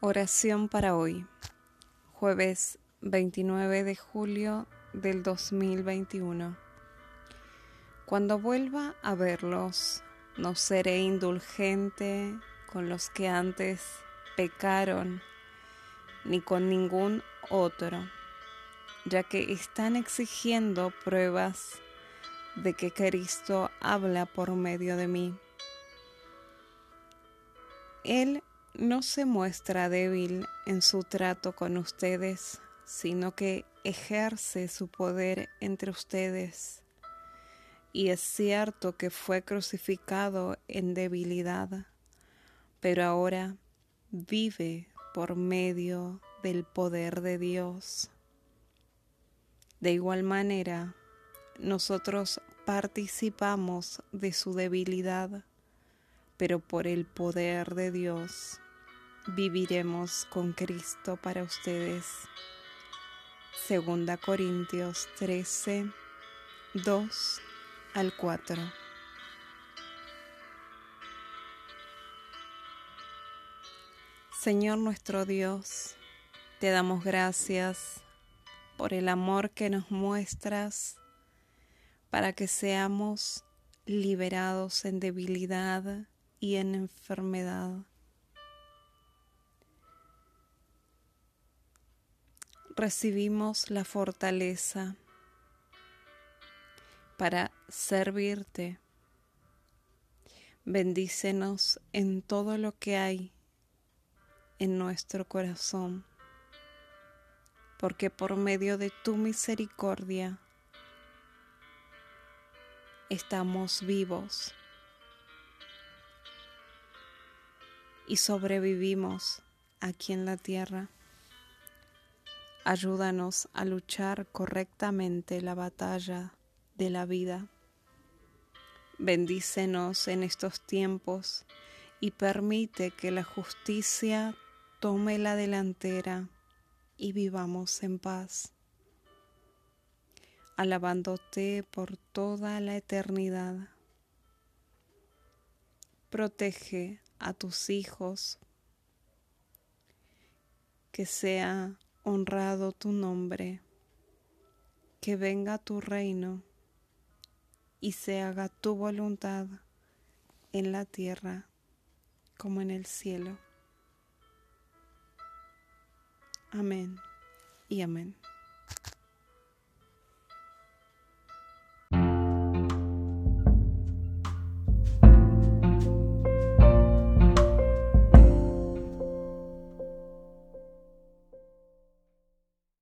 Oración para hoy, jueves 29 de julio del 2021. Cuando vuelva a verlos, no seré indulgente con los que antes pecaron, ni con ningún otro, ya que están exigiendo pruebas de que Cristo habla por medio de mí. Él no se muestra débil en su trato con ustedes, sino que ejerce su poder entre ustedes. Y es cierto que fue crucificado en debilidad, pero ahora vive por medio del poder de Dios. De igual manera, nosotros participamos de su debilidad, pero por el poder de Dios viviremos con Cristo para ustedes. Segunda Corintios 13, 2 al 4. Señor nuestro Dios, te damos gracias por el amor que nos muestras para que seamos liberados en debilidad y en enfermedad recibimos la fortaleza para servirte. Bendícenos en todo lo que hay en nuestro corazón, porque por medio de tu misericordia estamos vivos y sobrevivimos aquí en la tierra. Ayúdanos a luchar correctamente la batalla de la vida. Bendícenos en estos tiempos y permite que la justicia tome la delantera y vivamos en paz, alabándote por toda la eternidad. Protege a tus hijos, que sea honrado tu nombre, que venga tu reino y se haga tu voluntad en la tierra como en el cielo. Amén y amén.